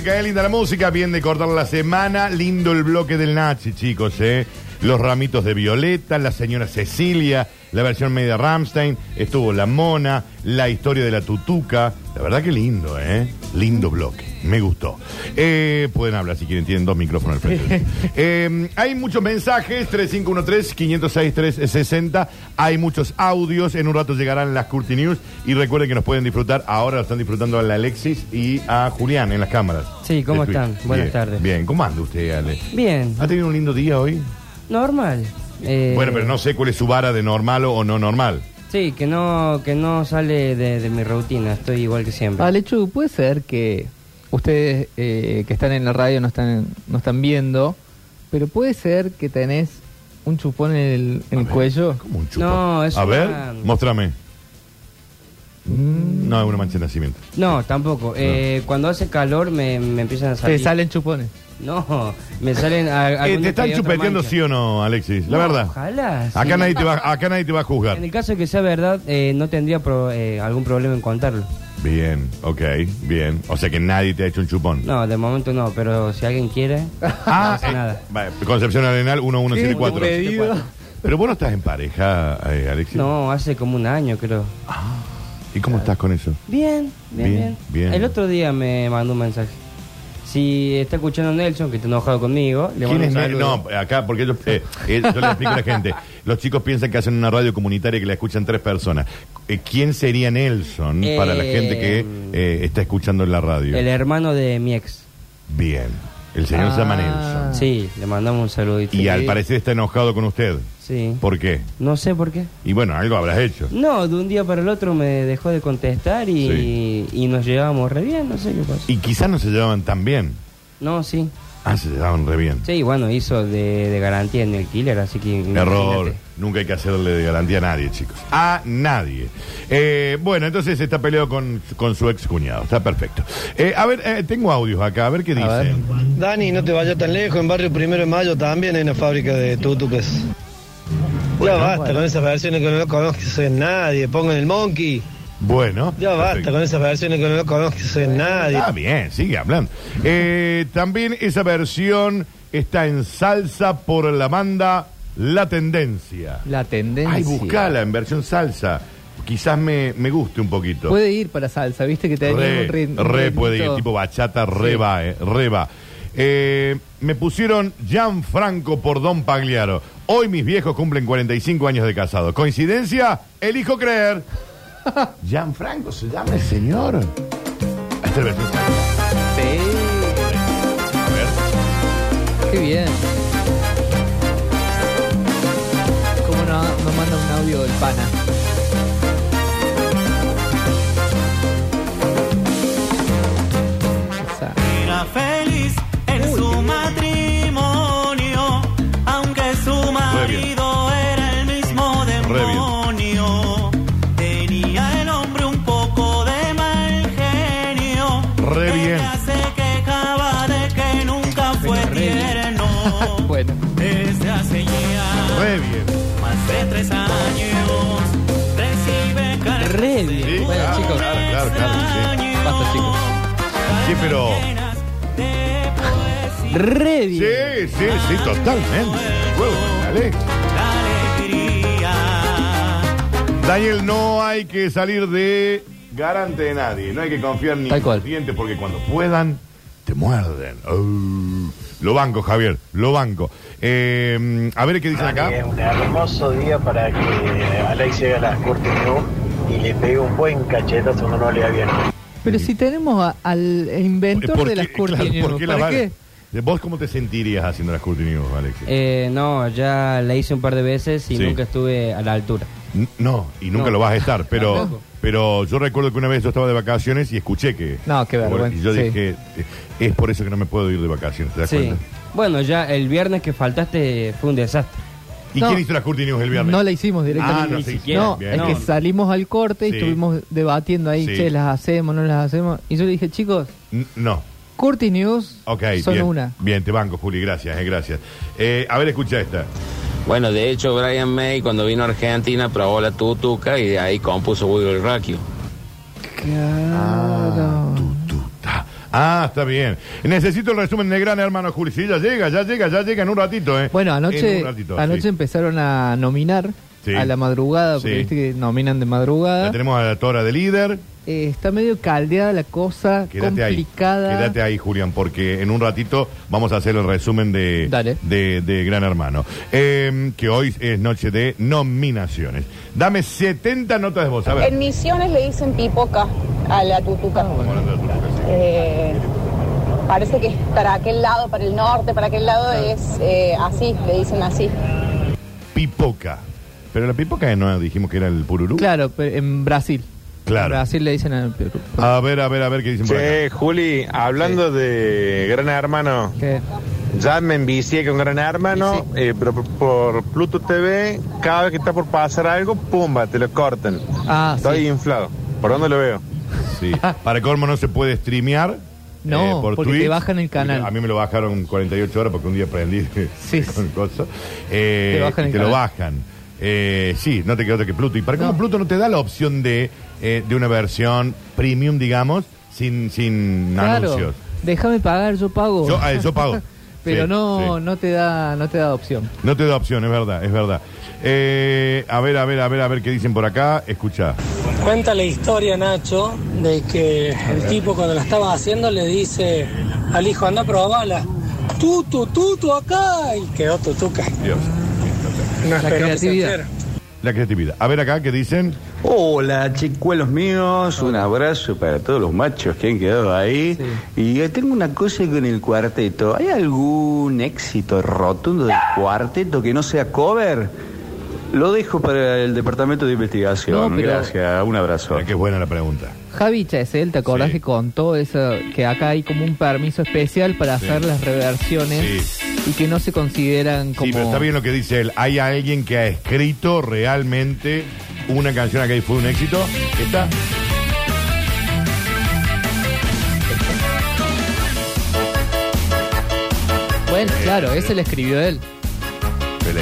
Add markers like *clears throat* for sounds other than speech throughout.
música, linda la música, bien de cortar la semana, lindo el bloque del Nachi, chicos, eh. Los ramitos de Violeta, la señora Cecilia, la versión media Ramstein, estuvo la mona, la historia de la tutuca. La verdad que lindo, ¿eh? Lindo bloque, me gustó. Eh, pueden hablar si quieren, tienen dos micrófonos al frente. *laughs* Eh, hay muchos mensajes, 3513-506-360. Hay muchos audios, en un rato llegarán las Curti News. Y recuerden que nos pueden disfrutar, ahora lo están disfrutando a la Alexis y a Julián en las cámaras. Sí, ¿cómo están? Buenas Bien, tardes. Bien, ¿cómo anda usted, Ale? Bien, ¿Ha tenido un lindo día hoy? normal. Eh, Bueno, pero no sé cuál es su vara de normal o no normal. Sí, que no, que no sale de, de mi rutina, estoy igual que siempre. Alechu, puede ser que ustedes eh, que están en la radio no están, no están viendo, pero puede ser que tenés un chupón en el, en el cuello. ¿Cómo un chupón? No, es A ver, muéstrame. No, es una mancha de nacimiento. No, tampoco. Eh, cuando hace calor me, me empiezan a Te salir. salen chupones. No, me salen. a- Eh, ¿Te están chupeteando sí o no, Alexis? La No, verdad. Ojalá. Acá, sí. nadie te va, acá nadie te va a juzgar. En el caso de que sea verdad, eh, no tendría pro- eh, algún problema en contarlo. Bien, ok, bien. O sea que nadie te ha hecho un chupón. No, de momento no, pero si alguien quiere, *laughs* no hace eh, nada. Concepción Arenal 1174. Qué pedido. Pero vos no estás en pareja, eh, Alexis. No, hace como un año, creo. ¿Y cómo estás con eso? Bien, bien, Bien, bien, bien. El otro día me mandó un mensaje. Si está escuchando Nelson, que está enojado conmigo, le ¿Quién mando es un Nel- saludo. No, acá, porque ellos, eh, eh, yo le explico a la gente. *laughs* Los chicos piensan que hacen una radio comunitaria y que la escuchan tres personas. Eh, ¿Quién sería Nelson Eh, para la gente que eh, está escuchando en la radio? El hermano de mi ex. Bien. El señor Ah. se llama Nelson. Sí, le mandamos un saludito. Y al parecer está enojado con usted. Sí. ¿Por qué? No sé por qué. Y bueno, algo habrás hecho. No, de un día para el otro me dejó de contestar y, y nos llevábamos re bien, no sé qué pasó. Y quizás no se llevaban tan bien. No, sí. Ah, se llevaban re bien. Sí, bueno, hizo de, de garantía en el killer, así que... Error. Nunca hay que hacerle de garantía a nadie, chicos. A nadie. Eh, bueno, entonces está peleado con, con su ex cuñado. Está perfecto. Eh, a ver, eh, tengo audios acá. A ver qué dicen. Dani, no te vayas tan lejos, en Barrio Primero de Mayo también hay una fábrica de tutuques. ya basta con esas versiones que no lo conoce nadie, pongan el monkey. Bueno. Ya basta perfecto. con esas versiones que no lo conoce nadie. Está bien, sigue hablando. Eh, también esa versión está en salsa por la banda La Tendencia. La tendencia. Ay, buscala en versión salsa. Quizás me, me guste un poquito. Puede ir para salsa, viste que te Re, un rit- re puede ir, tipo bachata, re Sí. va, eh, re va. Eh, me pusieron Gianfranco por Don Pagliaro. Hoy mis viejos cumplen 45 años de casado. ¿Coincidencia? Elijo creer. *laughs* Gianfranco se llama el señor. Esta es versión salsa. Sí, A ver. qué bien. partner. Claro, sí. basta chicos. Sí, pero. llenas de poesía. Re Sí, bien. sí, sí, totalmente. Dale. Alegría. Daniel, no hay que salir de garante de nadie. No hay que confiar ni Tal en cual. los dientes porque cuando puedan, te muerden. Oh. Lo banco, Javier, lo banco. Eh, a ver qué dicen acá. Es un hermoso día para que Alex llegue a las Curtis News y le pegue un buen cachetazo cuando no le bien. Pero si tenemos a- al inventor ¿Por de qué? las Curti Claro, News, ¿por qué la ¿para van- qué? ¿Vos cómo te sentirías haciendo las Curti News, Alexis? Eh, no, ya la hice un par de veces y Sí. nunca estuve a la altura. N- No, y nunca No. lo vas a estar, pero, Tampoco. pero yo recuerdo que una vez yo estaba de vacaciones y escuché que... No, qué vergüenza, Y yo sí. dije, es por eso que no me puedo ir de vacaciones, ¿te das Sí. cuenta? Bueno, ya el viernes que faltaste fue un desastre. ¿Y No. quién hizo las Curti News el viernes? No la hicimos Ah, directamente. no, Ni siquiera. No, bien. es que salimos al corte y Sí. estuvimos debatiendo ahí, Sí. che, las hacemos, no las hacemos. Y yo le dije, chicos, N- No. Curti News Ok, son bien. una. Bien, te banco, Juli, gracias, eh, gracias. Eh, a ver, escucha esta. Bueno, de hecho, Brian May, cuando vino a Argentina, probó la tutuca y de ahí compuso Rock You. Claro. Ah, está bien. Necesito el resumen de Gran Hermano Juli. Sí, ya llega, ya llega, ya llega en un ratito, ¿eh? Bueno, En anoche, ratito, anoche sí. empezaron a nominar Sí. a la madrugada, porque Sí. viste que nominan de madrugada. Ya tenemos a la Tora de líder. Eh, está medio caldeada la cosa, Quédate ahí. complicada. Quédate ahí, Julián, porque en un ratito vamos a hacer el resumen de, Dale. de, de Gran Hermano. Eh, que hoy es noche de nominaciones. Dame 70 notas de voz. A ver. En Misiones le dicen pipoca a la tutuca. Eh, parece que para aquel lado, para el norte, para aquel lado es eh, así, le dicen así. Pipoca. Pero la pipoca no dijimos que era el pururú. Claro, pero en Brasil. Claro. En Brasil le dicen al Perú. A ver, a ver, a ver qué dicen por acá. Che, Juli, hablando de Gran Hermano, ¿Qué? ya me envicié con Gran Hermano, eh, pero por, por Pluto TV, cada vez que está por pasar algo, pumba, te lo cortan. Ah, Estoy sí. inflado. ¿Por dónde lo veo? Sí. Para colmo no se puede streamear. No, eh, por porque Twitch. te bajan el canal. A mí me lo bajaron 48 horas porque un día aprendí *laughs* Sí. con coso. Eh, Te bajan el te lo bajan. Eh, sí, no te queda otra que Pluto. ¿Y para cómo No. Pluto no te da la opción de, eh, de una versión premium, digamos, sin, sin Claro. anuncios? Déjame pagar, yo pago. Yo, ah, yo pago. *laughs* Pero Sí, no, sí. no te da, no te da opción. No te da opción, es verdad, es verdad. Eh, a ver, a ver, a ver, a ver qué dicen por acá. Escucha. Cuenta la historia, Nacho, de que el tipo cuando la estaba haciendo le dice al hijo, anda a probarla. Tutu, tutu acá. Y quedó tutuca. Dios. No se creatividad. La creatividad. A ver acá qué dicen. Hola, chicuelos míos, un abrazo para todos los machos que han quedado ahí. Y tengo una cosa con el cuarteto. ¿Hay algún éxito rotundo del cuarteto que no sea cover? Lo dejo para el departamento de investigación. No, pero- Gracias, un abrazo. Qué buena la pregunta. Javi Chesel, ¿te acordás Sí. que contó eso, que acá hay como un permiso especial para Sí. hacer las reversiones y que no se consideran como... Sí, pero está bien lo que dice él. Hay alguien que ha escrito realmente una canción acá y fue un éxito. ¿Está? Bueno, claro, ese le escribió él. ¿Se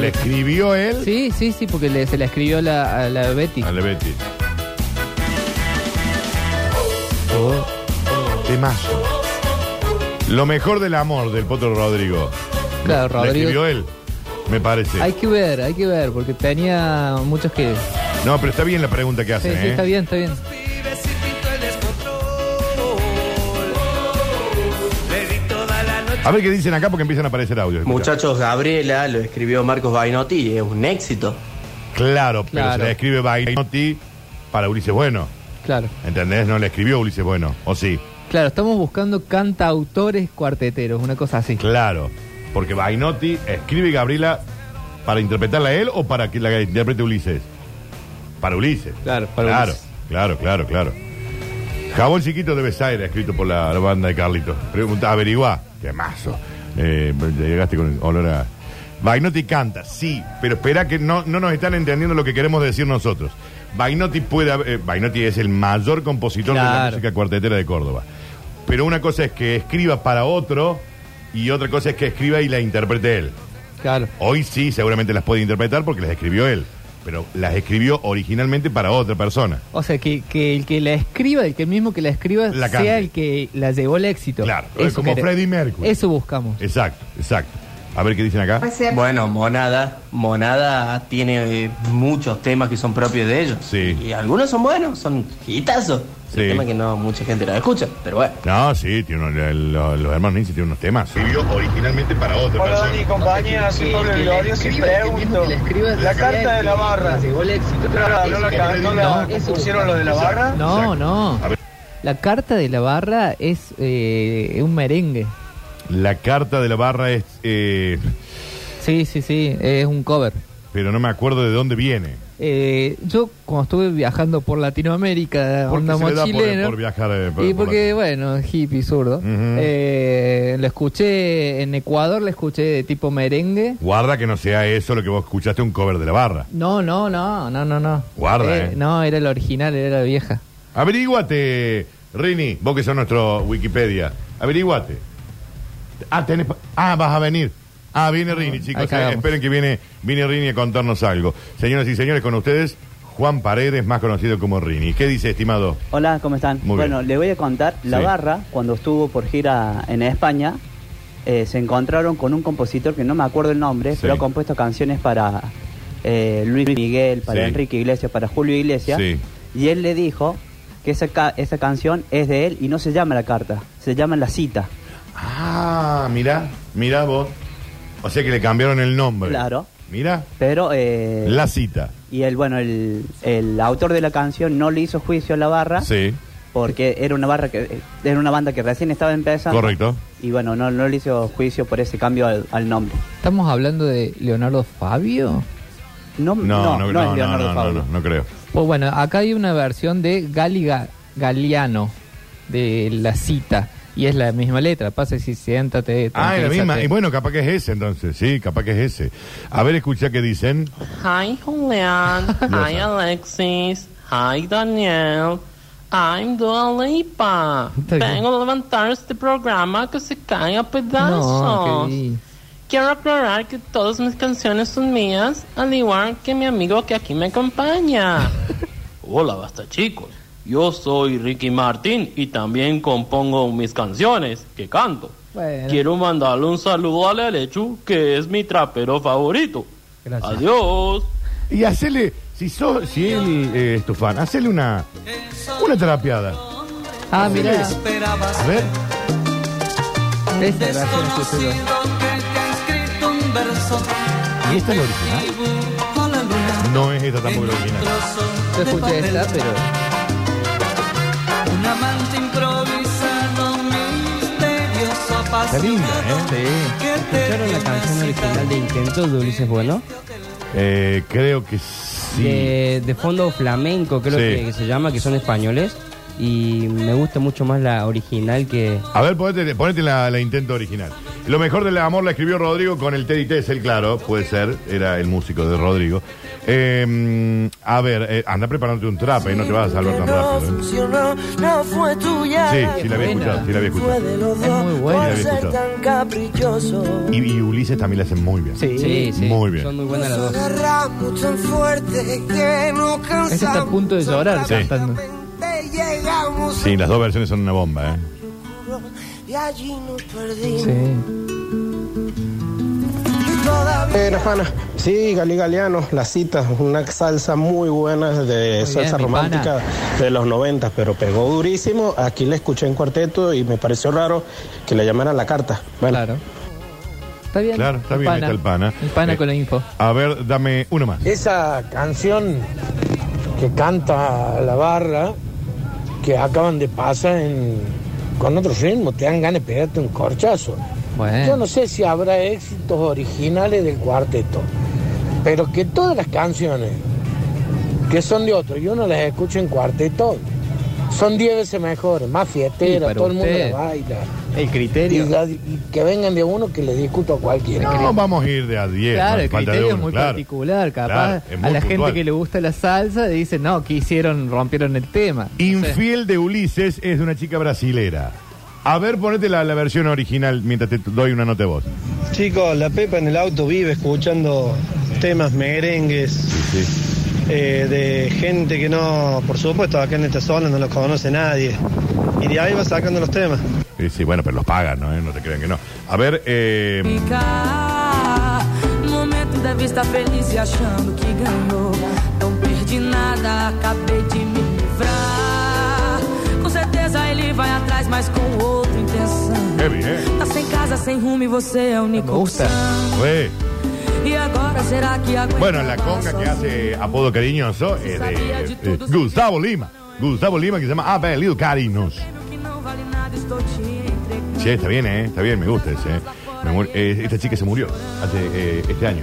le, escribió él? Sí, sí, sí, porque le- se le escribió la, a la Betty. A la Oh. Temazo. Lo mejor del amor del Potro Rodrigo. Claro, Lo Rodrigo. escribió él, me parece. Hay que ver, hay que ver, porque tenía muchos que... No, pero está bien la pregunta que Sí, hacen, sí, ¿eh? está bien, está bien. A ver qué dicen acá porque empiezan a aparecer audios. Escucha. Muchachos, Gabriela lo escribió Marcos Bainotti y es un éxito. Claro, pero Claro. se le escribe Bainotti para Ulises Bueno. Claro. ¿Entendés? No le escribió Ulises Bueno. ¿O sí? Claro, estamos buscando cantautores cuarteteros, una cosa así. Claro. Porque Bainotti escribe Gabriela para interpretarla a él o para que la interprete Ulises. Para Ulises. Claro, para claro, Ulises. claro, claro, claro. Jabón chiquito de Besaire, escrito por la, la banda de Carlitos. Pregunta, averiguá. Qué mazo. Eh, llegaste con olor a. Bainotti canta, sí, pero espera que no, no nos están entendiendo lo que queremos decir nosotros. Bainotti puede haber- eh, Bainotti es el mayor compositor de la Claro. música cuartetera de Córdoba. Pero una cosa es que escriba para otro y otra cosa es que escriba y la interprete él. Claro. Hoy sí, seguramente las puede interpretar porque las escribió él. Pero las escribió originalmente para otra persona. O sea, que, que el que la escriba, el que mismo que la escriba, La cante. sea el que la llevó al éxito. Claro, como quere- Freddie Mercury. Eso buscamos. Exacto, exacto. A ver qué dicen acá. Bueno, Monada, Monada tiene eh, muchos temas que son propios de ellos. Sí. Y algunos son buenos, son hitazos. Sí. El tema que no mucha gente los escucha, pero bueno. No, sí, tiene unos- el- los, los hermanos Ninja tienen unos temas. Escribió originalmente para otra Hola Dani y compañía, soy Pablo y pregunto, la carta de la barra, ¿no la, no la, no la pusieron lo de la barra? No, no. La carta de la barra es eh, un merengue. La carta de la barra es. eh, Sí, sí, sí, es un cover. pero no me acuerdo de dónde viene. Eh, yo cuando estuve viajando por Latinoamérica, ¿Por qué onda se le da por- mochilero, por viajar, eh, por- y por porque, bueno, hippie zurdo. eh, lo escuché en Ecuador, lo escuché de tipo merengue. Guarda que no sea eso lo que vos escuchaste, un cover de la barra. No, no, no, no, no, no. Guarda, eh. No, era el original, era la vieja. Averíguate, Rini, vos que sos nuestro Wikipedia. Averíguate. Ah, tenés pa- ah, vas a venir. Ah, viene Rini, chicos. ahí eh, cagamos. esperen que viene, viene Rini a contarnos algo. Señoras y señores, con ustedes, Juan Paredes, más conocido como Rini. ¿Qué dice, estimado? Hola, ¿cómo están? Muy bueno, bien. le voy a contar. La Sí. Barra, cuando estuvo por gira en España, eh, se encontraron con un compositor que no me acuerdo el nombre, Sí. pero ha compuesto canciones para eh, Luis Miguel, para Sí. Enrique Iglesias, para Julio Iglesias. Sí. Y él le dijo que esa, ca- esa canción es de él y no se llama La Carta, se llama La Cita. Ah, mira, mira vos. O sea que le cambiaron el nombre. Claro. Mira, Pero... eh, la cita. Y el, bueno, el, el autor de la canción no le hizo juicio a la barra Sí, porque era una barra que era una banda que recién estaba empezando. correcto. Y bueno, no, no le hizo juicio por ese cambio al, al nombre. ¿Estamos hablando de Leonardo Fabio? No, No, no, no, es no, Leonardo no, Fabio. no, no creo. Pues bueno, acá hay una versión de Gali Ga- Galeano de la cita. Y es la misma letra. Pasa y siéntate. Ah, es la misma. Y bueno, capaz que es ese entonces. Sí, capaz que es ese. A ver, escucha qué dicen. Hi, Julián. *laughs* Hi. Alexis. Hi, Daniel. I'm Dua Lipa. Vengo a levantar este programa que se cae a No, pedazos. di- Quiero aclarar que todas mis canciones son mías, al igual que mi amigo que aquí me acompaña. *laughs* Hola, basta chicos. Yo soy Ricky Martín y también compongo mis canciones que canto. Bueno. Quiero mandarle un saludo a Lelechu, que es mi trapero favorito. Gracias. Adiós. Y hacele, si, sos, si él eh, es tu fan, hacele una, una terapiada. Ah, mira. A ver. Esta versión escuché yo. ¿Y esta es la original? No es esta tampoco la original. Yo escuché esta, pero. Está linda, ¿eh? Sí. ¿Escucharon la canción original de Intento de Ulises Bueno? Eh, creo que sí. De, de fondo flamenco, creo Sí. que, que se llama, que son españoles. Y me gusta mucho más la original que. A ver, ponete, ponete la, la intento original. Lo mejor del amor la escribió Rodrigo con el Teddy Tessel, claro, puede ser, era el músico de Rodrigo. Eh, a ver, eh, anda preparándote un trap, eh, no te vas a salvar tan rápido. eh. funcionó, no fue tuya. Sí, sí la había escuchado, sí la había escuchado. Es muy buena. por Sí, la había ser escuchado. tan caprichoso. Y, y Ulises también la hacen muy bien. Sí. Sí, sí. Muy bien. Son muy buenas las dos. Agarramos tan fuerte que no cansamos. Esta está a punto de llorar Sí. cantando. Sí, las dos versiones son una bomba, ¿eh? Y allí nos perdimos. Sí. Todavía Eh, pana. Sí, Gali Galeano, la cita, una salsa muy buena de Muy salsa bien, romántica de los 90, pero pegó durísimo. Aquí la escuché en cuarteto y me pareció raro que le llamaran la carta. Bueno, Claro. Está bien. Claro, está bien, está el pana. El pana Eh, con la info. A ver, dame uno más. Esa canción que canta la barra, que acaban de pasar en, con otro ritmo, te dan ganas de pegarte un corchazo. Bueno. Yo no sé si habrá éxitos originales del cuarteto, pero que todas las canciones que son de otro y uno las escucha en cuarteto, son 10 veces mejores, más Sí, todo el mundo usted- la baila. El Y, criterio. la- y que vengan de uno que le discuto a cualquiera. No, vamos a ir de a 10. Claro, no el falta de criterio es muy claro. particular. Capaz Claro, es muy a la puntual. gente que le gusta la salsa dice, no, que hicieron, rompieron el tema. No sé. Infiel de Ulises es de una chica brasilera. A ver, ponete la, la versión original mientras te doy una nota de voz. Chicos, la Pepa en el auto vive escuchando temas merengues eh, de gente que no, por supuesto, acá en esta zona no los conoce nadie. Y de ahí va sacando los temas. Sí, sí, bueno, pero los pagan, ¿no? Eh, No te crean que no. A ver, eh, No momento deve estar feliz achando que ganhou. Não perdi nada, acabei de me livrar. Com certeza ele vai atrás, mas com outra intenção. qué bien. Tá sem casa, sem rumo e você é a única opção. Güey. Bueno, la conga que hace apodo cariñoso es de, de Gustavo Lima. Gustavo Lima que se llama Apellido Cariños. Sí, está bien, ¿eh? Está bien, me gusta ese. ¿eh? Me eh, esta chica se murió hace eh, este año.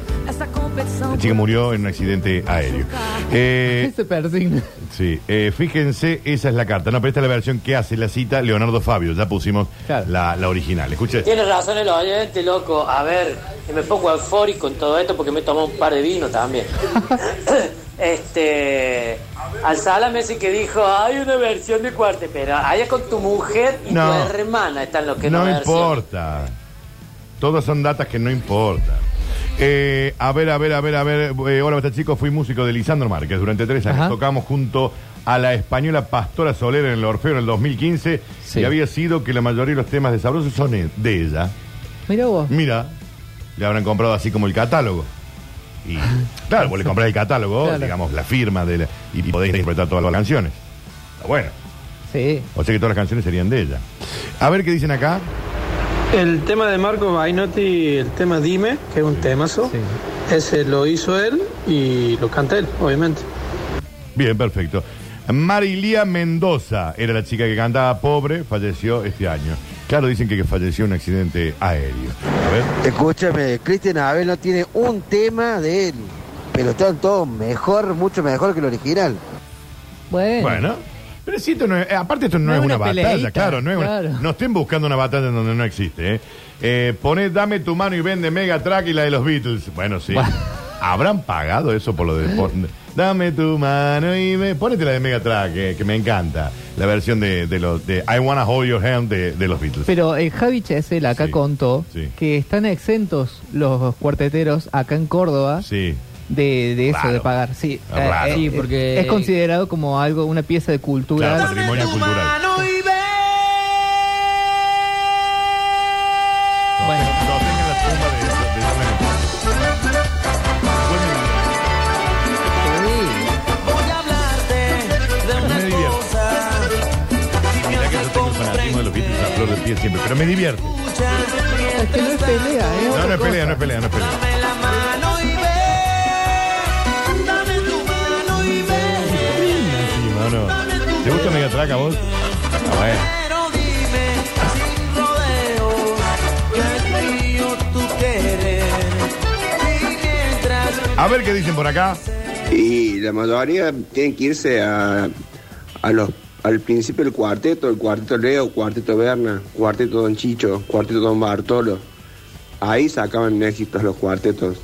La chica murió en un accidente aéreo. *laughs* Eh, Se persigna. sí, eh, fíjense, esa es la carta. No, pero esta es la versión que hace la cita Leonardo Fabio. Ya pusimos la, la original. Escuche. Tienes razón el oyente, loco. A ver, me pongo eufórico en todo esto porque me tomo un par de vino también. *laughs* este. Al Salame ese que dijo, hay una versión de cuarte, pero allá con tu mujer y No. tu hermana están los que No no, versión. importa. Todos son datas que no importan. Eh, a ver, a ver, a ver, a ver. Eh, hola, basta chicos. Fui músico de Lisandro Márquez durante tres años. Ajá. Tocamos junto a la española Pastora Soler en el Orfeo en el 2015. Sí. Y había sido que la mayoría de los temas de Sabroso son de ella. Mira vos. Mira, le habrán comprado así como el catálogo. Y *laughs* claro, vos le comprás el catálogo, Claro. digamos, la firma de la- y podéis interpretar todas las canciones. Está bueno. Sí. O sea que todas las canciones serían de ella. A ver qué dicen acá. El tema de Marco Bainotti, el tema Dime, que es un temazo, ese lo hizo él y lo canta él, obviamente. Bien, perfecto. Marilia Mendoza era la chica que cantaba pobre, falleció este año. Claro, dicen que falleció en un accidente aéreo. A ver. Escúchame, Cristian Abel no tiene un tema de él, pero están todos mejor, mucho mejor que el original. Bueno. Bueno. Pero si esto no es, eh, aparte esto no, No es una, una batalla, peleita, claro, no es una- no estén buscando una batalla en donde no existe, ¿eh? Eh, poné dame tu mano y vende Mega Track y la de los Beatles. Bueno, sí. ¿Habrán pagado eso por lo de pon- dame tu mano y me ponete la de Mega Track, que, que me encanta, la versión de, de los de I Wanna Hold Your Hand de, de los Beatles. Pero el Javi Chesel acá contó sí. que están exentos los cuarteteros acá en Córdoba Sí. De, de eso, Raro. de pagar. Sí, Raro. eh, Sí, eh, porque- es considerado como algo, una pieza de cultura. Claro, patrimonio cultural. Bueno. Siempre, pero me divierte. Es que no es pelea, ¿eh? No, no es pelea, no es pelea, no es pelea. Track a bueno. A ver qué dicen por acá. Y la mayoría tienen que irse a, a los, al principio del cuarteto, el cuarteto Leo, cuarteto Berna, cuarteto Don Chicho, cuarteto Don Bartolo. Ahí sacaban éxitos los cuartetos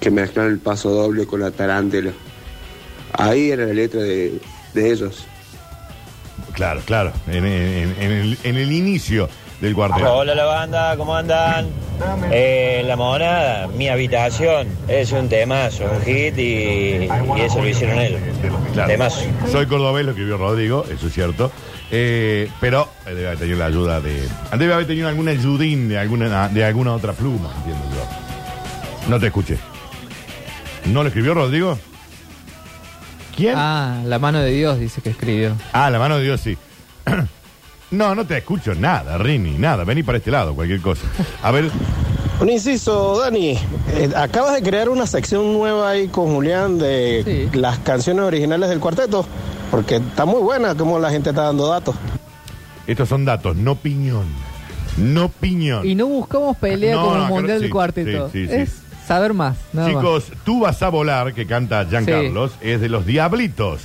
que mezclan el paso doble con la tarántela. Ahí era la letra de, de ellos. Claro, claro. En, en- en el, en el inicio del cuarteto. Hola la banda, ¿cómo andan? Eh, la monada, mi habitación, es un temazo, un hit y, y eso lo hicieron. Claro. Temazo. Soy cordobés, lo que vio Rodrigo, eso es cierto. Eh, pero eh, debe haber tenido la ayuda de. Debe haber tenido alguna ayudín de alguna, de alguna otra pluma, entiendo yo. No te escuché. ¿No lo escribió Rodrigo? ¿Quién? Ah, la mano de Dios dice que escribió. Ah, la mano de Dios, sí. *clears throat* no, no te escucho nada, Rini, nada. Vení para este lado, cualquier cosa. A ver, Un inciso, Dani. eh, acabas de crear una sección nueva ahí con Julián de las canciones originales del cuarteto. Porque está muy buena como la gente está dando datos. estos son datos, no piñón. No piñón. Y no buscamos pelea No, no, el creo- mundial sí, del cuarteto. sí, sí, sí. Saber más. nada. Chicos, tú vas a volar, que canta Giancarlos, es de los Diablitos.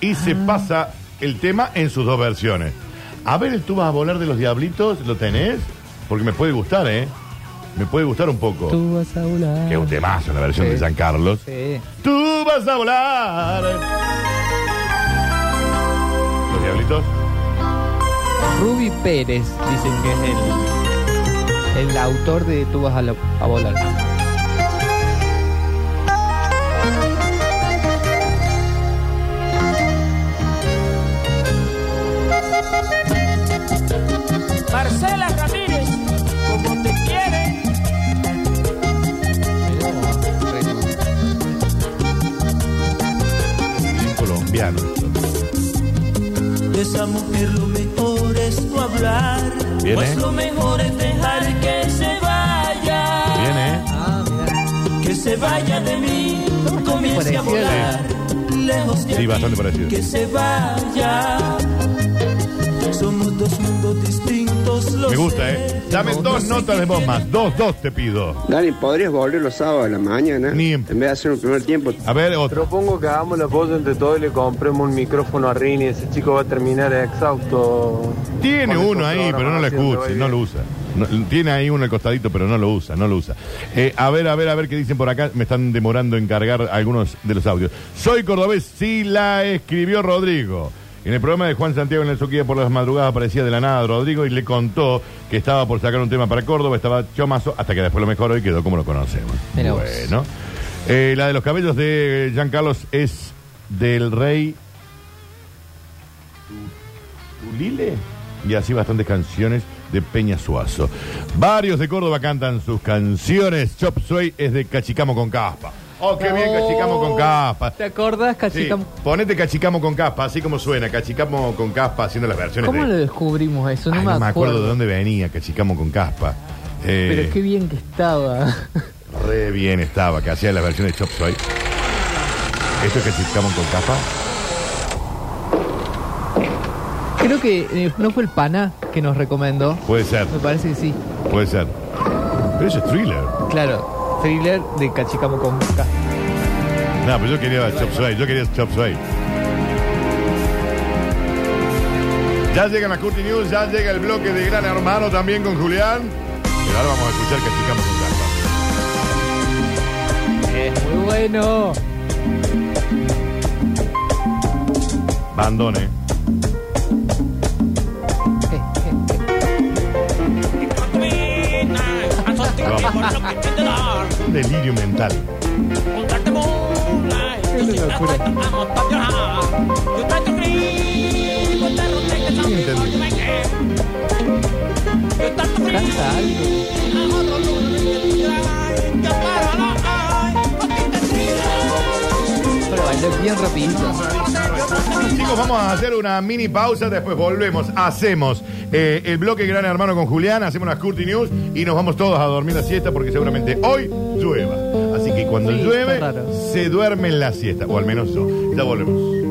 Y se Ah. pasa el tema en sus dos versiones. A ver, el tú vas a volar de los Diablitos, ¿lo tenés? Porque me puede gustar, ¿eh? Me puede gustar un poco. Tú vas a volar. Que es un temazo la versión Sí. de Giancarlos. Sí. Tú vas a volar. ¿Los Diablitos? Ruby Pérez dicen que es el, el autor de Tú vas a, la- a volar. Marcela Ramírez, como te quiere. Colombiano. De esa mujer lo mejor es no hablar. Bien, Pues ¿eh? lo mejor es dejar que se vaya. Bien, ¿eh? Que se vaya de mí. Comience a volar. Lejos de Sí, aquí, bastante parecido. Que se vaya. Somos dos mundos distintos. Me gusta. ¿eh? Dame dos notas de voz más. Dos, dos te pido. Dani, ¿podrías volver los sábados a la mañana? en... vez de hacer un primer tiempo. A ver, otro. Propongo que hagamos la apoyo entre todos y le compremos un micrófono a Rini. Ese chico va a terminar exhausto. Tiene Con uno ahí, pero no lo programación, escucha, te va no lo usa. No, tiene ahí uno al costadito, pero no lo usa, no lo usa. Eh, a ver, a ver, a ver qué dicen por acá. Me están demorando en cargar algunos de los audios. Soy cordobés, sí la escribió Rodrigo. En el programa de Juan Santiago en el Soquilla por las madrugadas aparecía de la nada Rodrigo y le contó que estaba por sacar un tema para Córdoba, estaba chomazo, hasta que después lo mejoró y quedó como lo conocemos. Vos. bueno. Eh, la de los cabellos de Jean Carlos es del rey Tulile y así bastantes canciones de Peña Suazo. Varios de Córdoba cantan sus canciones. Chop Suey es de Cachicamo con Caspa. Oh, qué bien Cachicamo con Caspa. ¿Te acordás, Sí, Cachicamo? ponete Cachicamo con Caspa, así como suena, Cachicamo con Caspa haciendo las versiones ¿Cómo de... lo descubrimos eso? No, Ay, me, acuerdo de dónde venía Cachicamo con Caspa. Eh, Pero qué bien que estaba. Re bien estaba, que hacía las versiones de Chop Suey. ¿Esto es Cachicamo con Caspa? Creo que eh, no fue el pana que nos recomendó. Puede ser, Me parece que sí. puede ser. Pero eso es thriller. Claro, thriller de Cachicamo con K. No, pero yo quería Chop Suey, yo quería Chop Suey. Ya llegan las Curti News, ya llega el bloque de Gran Hermano también con Julián. Pero ahora vamos a escuchar Cachicamo con Caspa. Es muy bueno. Bandone. *laughs* Un delirio mental. Canta algo. Pero bien rapidito. Chicos, vamos a hacer una mini pausa, después volvemos, hacemos eh, el bloque Gran Hermano con Julián, hacemos las Curti News y nos vamos todos a dormir la siesta porque seguramente hoy llueva. Así que cuando Sí, llueve, raro. se duerme en la siesta, o al menos yo. Ya volvemos.